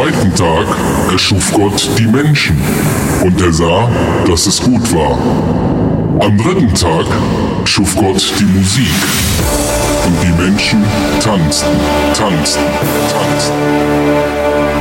zweiten Tag erschuf Gott die Menschen, und er sah, dass es gut war. Am dritten Tag schuf Gott die Musik, und die Menschen tanzten, tanzten, tanzten.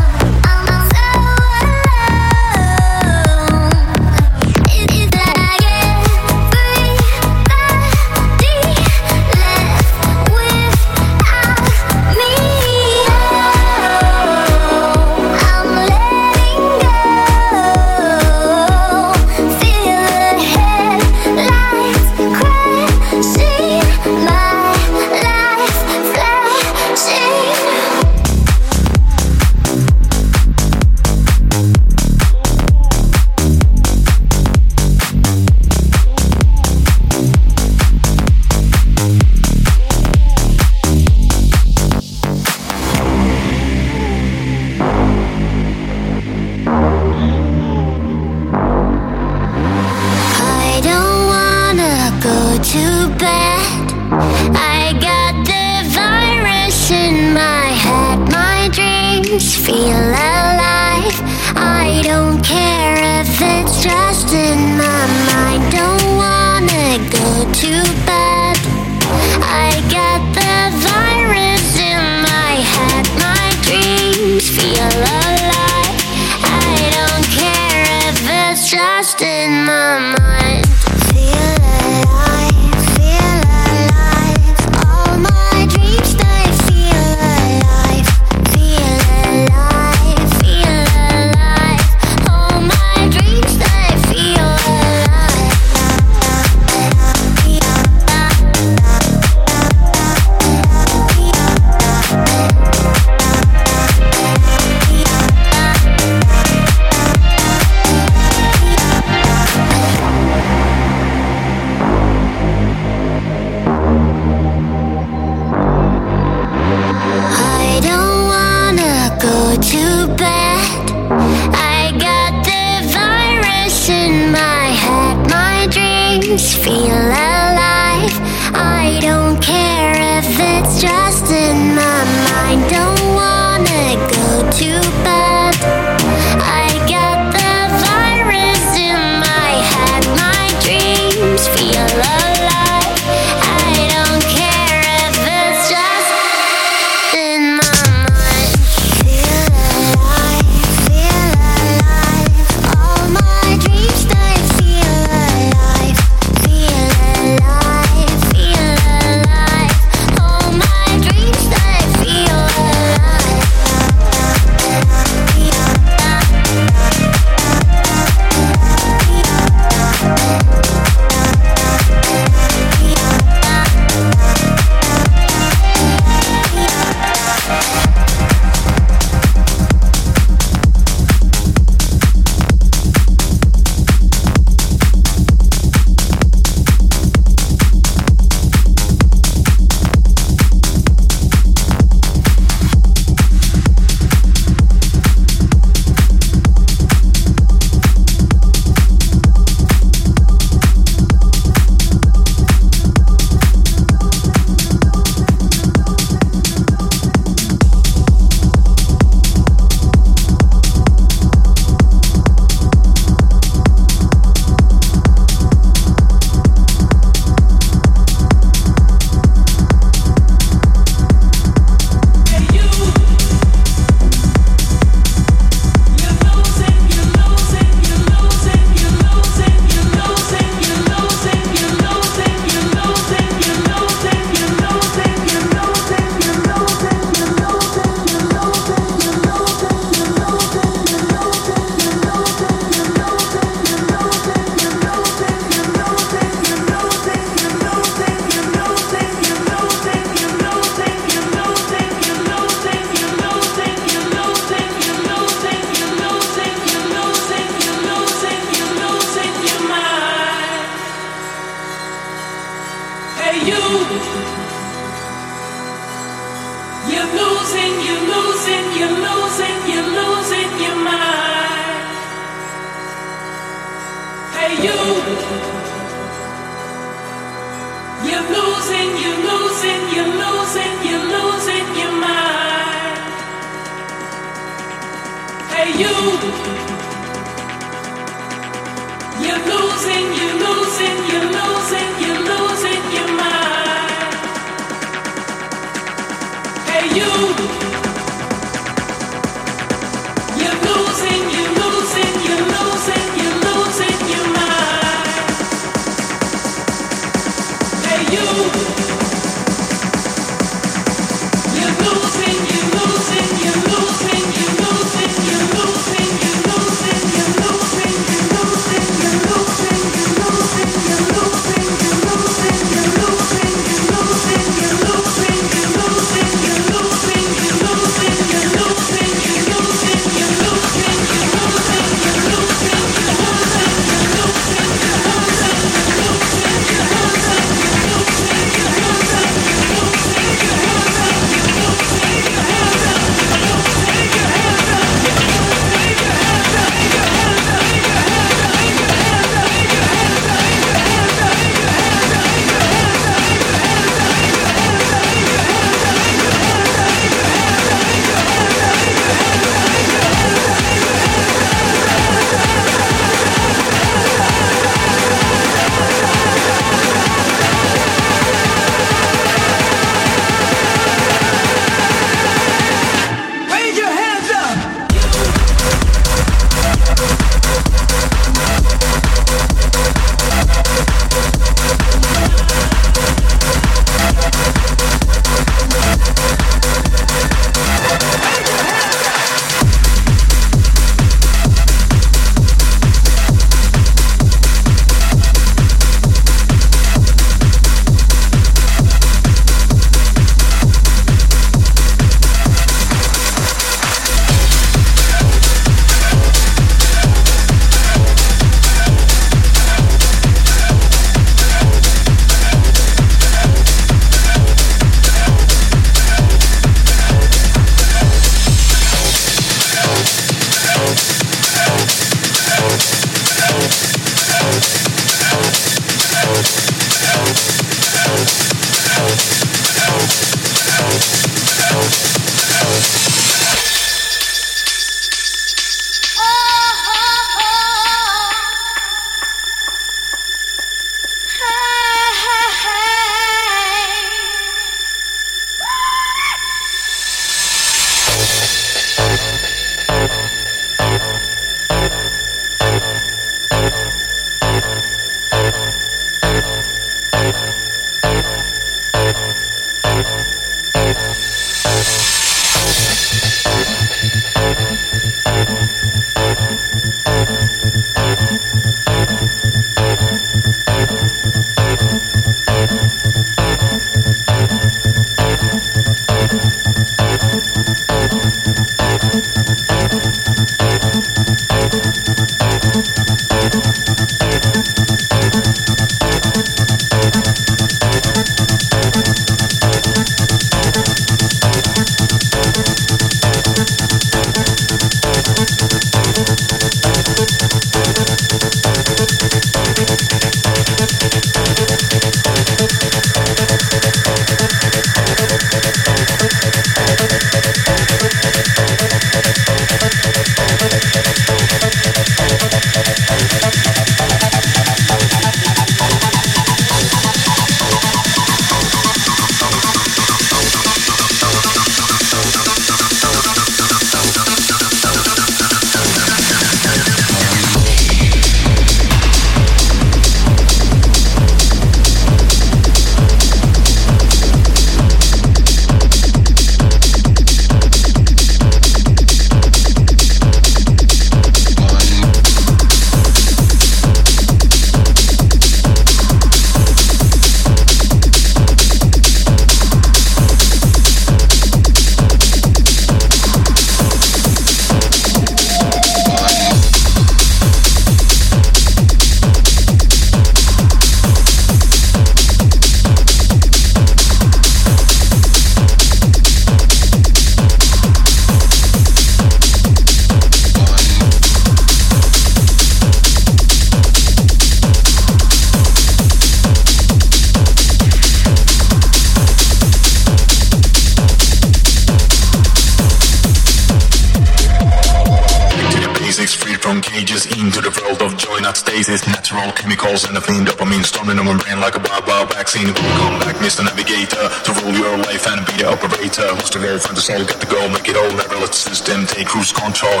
Chemicals and a clean dopamine storming on my brain like a wild vaccine. Come back, Mr. Navigator, to rule your life and be the operator. Who's the goal, find the soul, get the goal, make it all, never let the system take cruise control.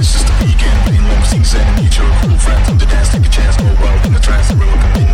This is the weekend, pain long and nature, cool friends on the dance, take a chance, oh, go wild in the trance, the game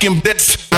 making bets.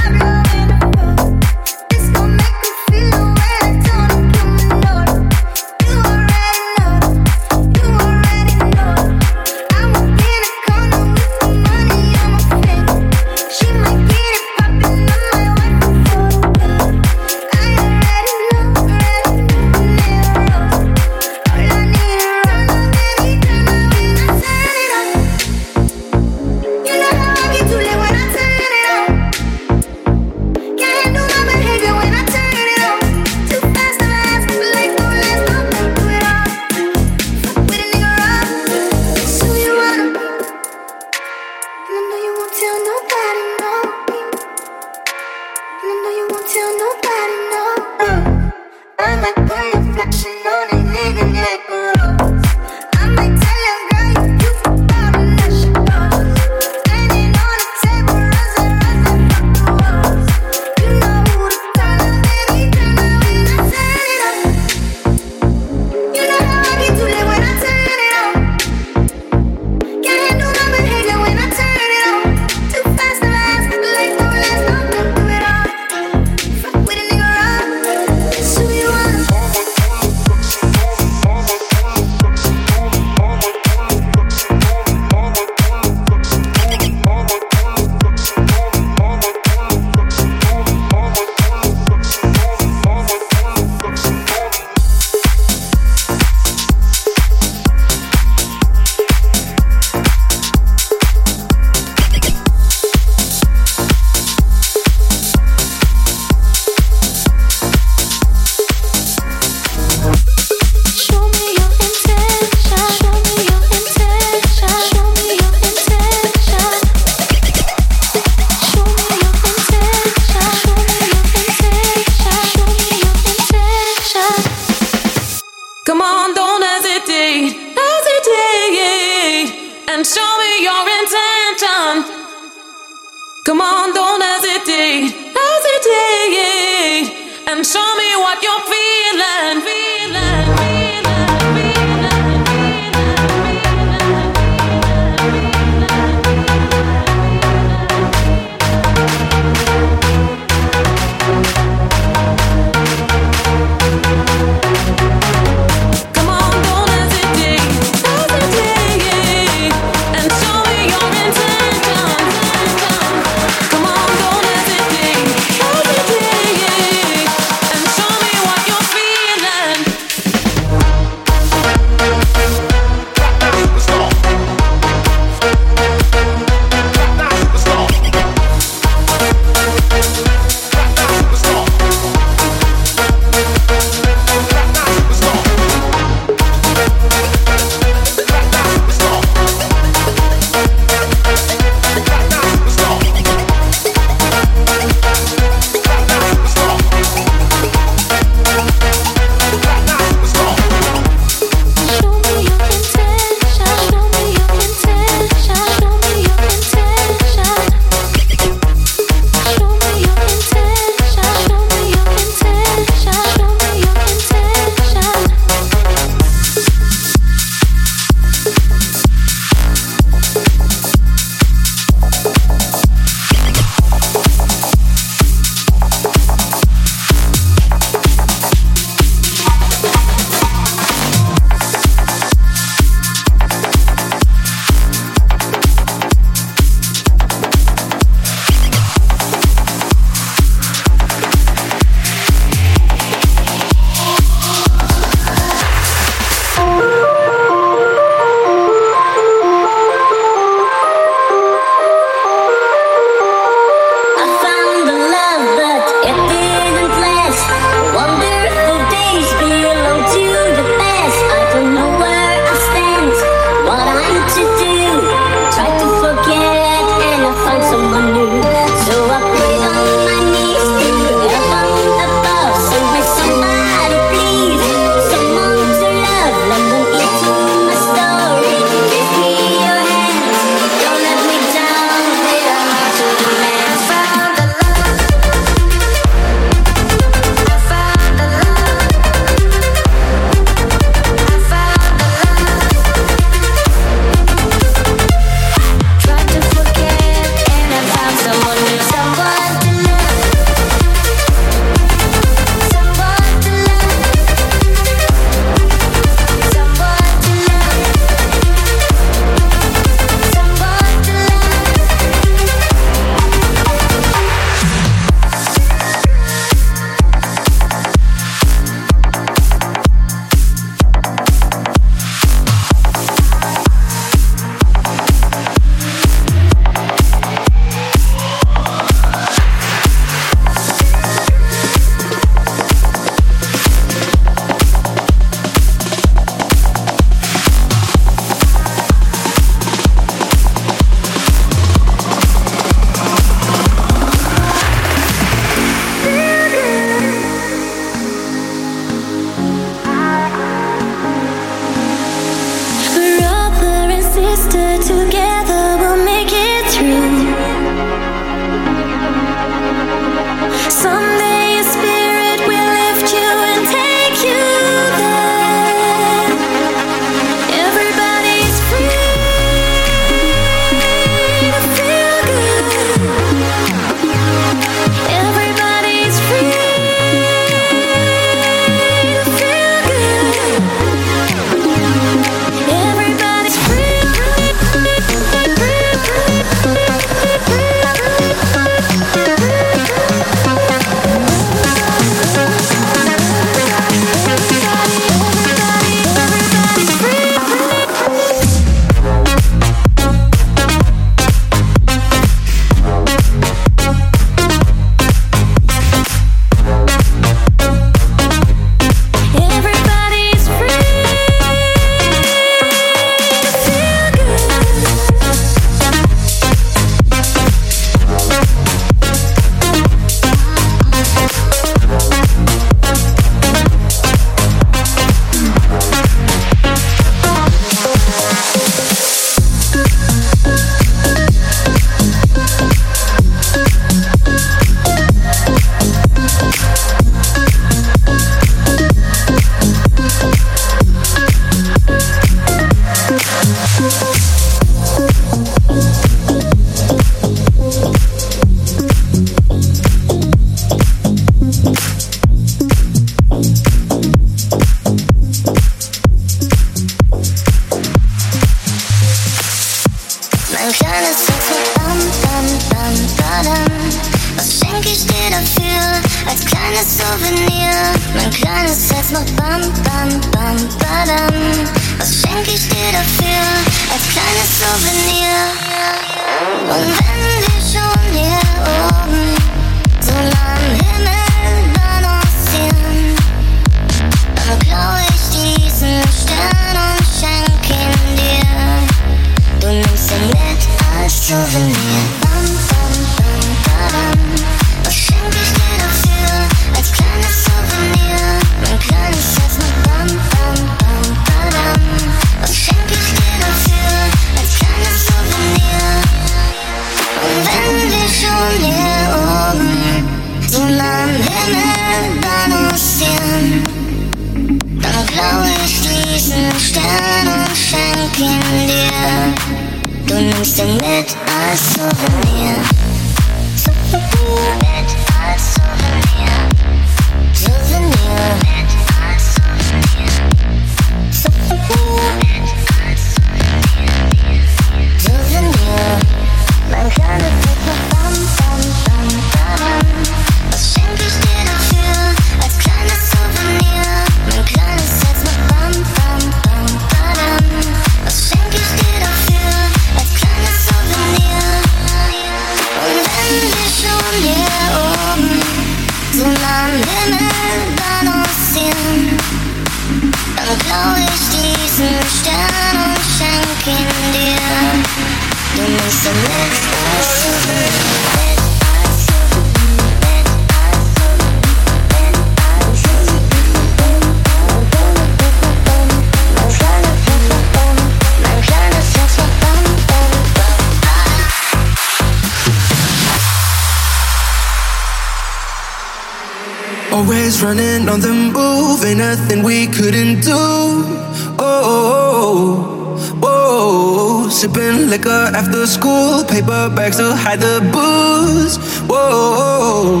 liquor after school, paper bags to hide the booze. Whoa,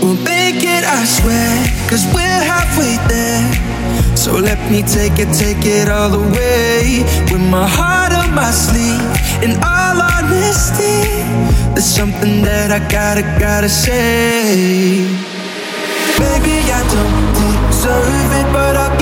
we'll make it, I swear, cause we're halfway there. So let me take it, take it all the way. With my heart on my sleeve, in all honesty, there's something that I gotta, gotta say. Maybe I don't deserve it, but I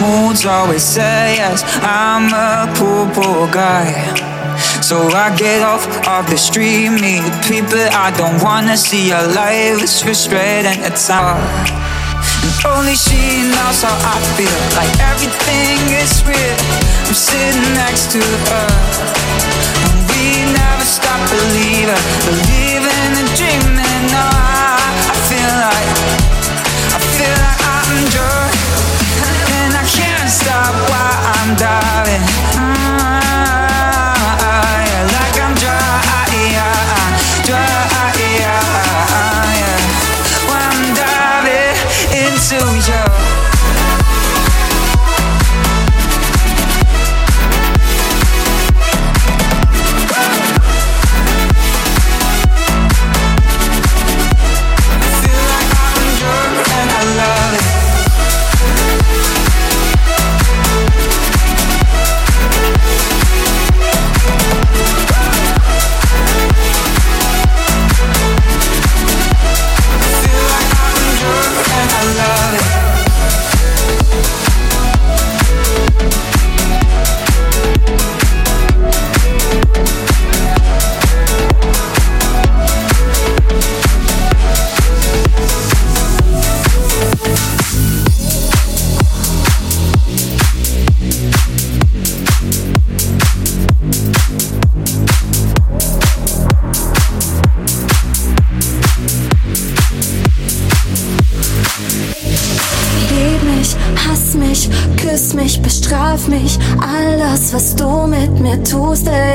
moods always say yes. I'm a poor, poor guy. So I get off of the street, meet people I don't wanna see. Your life is frustrating, it's hard. And only she knows how I feel, like everything is real. I'm sitting next to her, and we never stop believing, believing darling.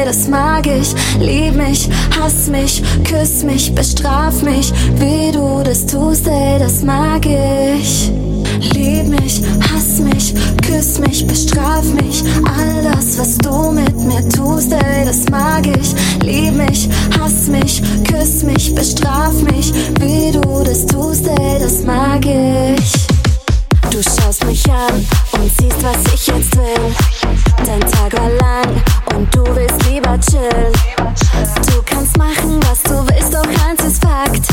Das mag ich. Lieb mich, hass mich, küss mich, bestraf mich. Wie du das tust, ey, das mag ich. Lieb mich, hass mich, küss mich, bestraf mich. All das, was du mit mir tust, ey, das mag ich. Lieb mich, hass mich, küss mich, bestraf mich. Wie du das tust, ey, das mag ich. Du schaust mich an und siehst, was ich jetzt will. Dein Tag war lang und du willst lieber chillen. Du kannst machen, was du willst, doch eins ist Fakt.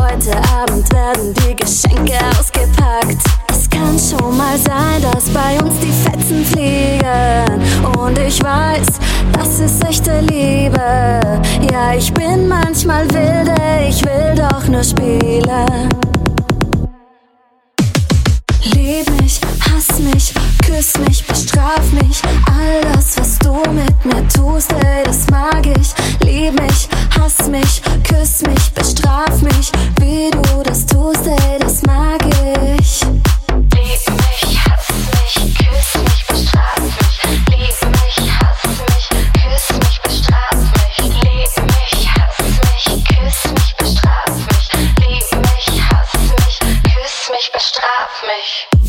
Heute Abend werden die Geschenke ausgepackt. Es kann schon mal sein, dass bei uns die Fetzen fliegen. Und ich weiß, das ist echte Liebe. Ja, ich bin manchmal wilde, ich will doch nur spielen. Mich, küss mich, bestraf mich. All das, was du mit mir tust, ey, das mag ich. Lieb mich, hass mich, küss mich, bestraf mich. Wie du das tust, ey, das mag ich. Lieb mich, hass mich, küss mich, bestraf mich. Lieb mich, hass mich, küss mich, bestraf mich. Lieb mich, hass mich, küss mich, bestraf mich. Lieb mich, hass mich, küss mich, bestraf mich.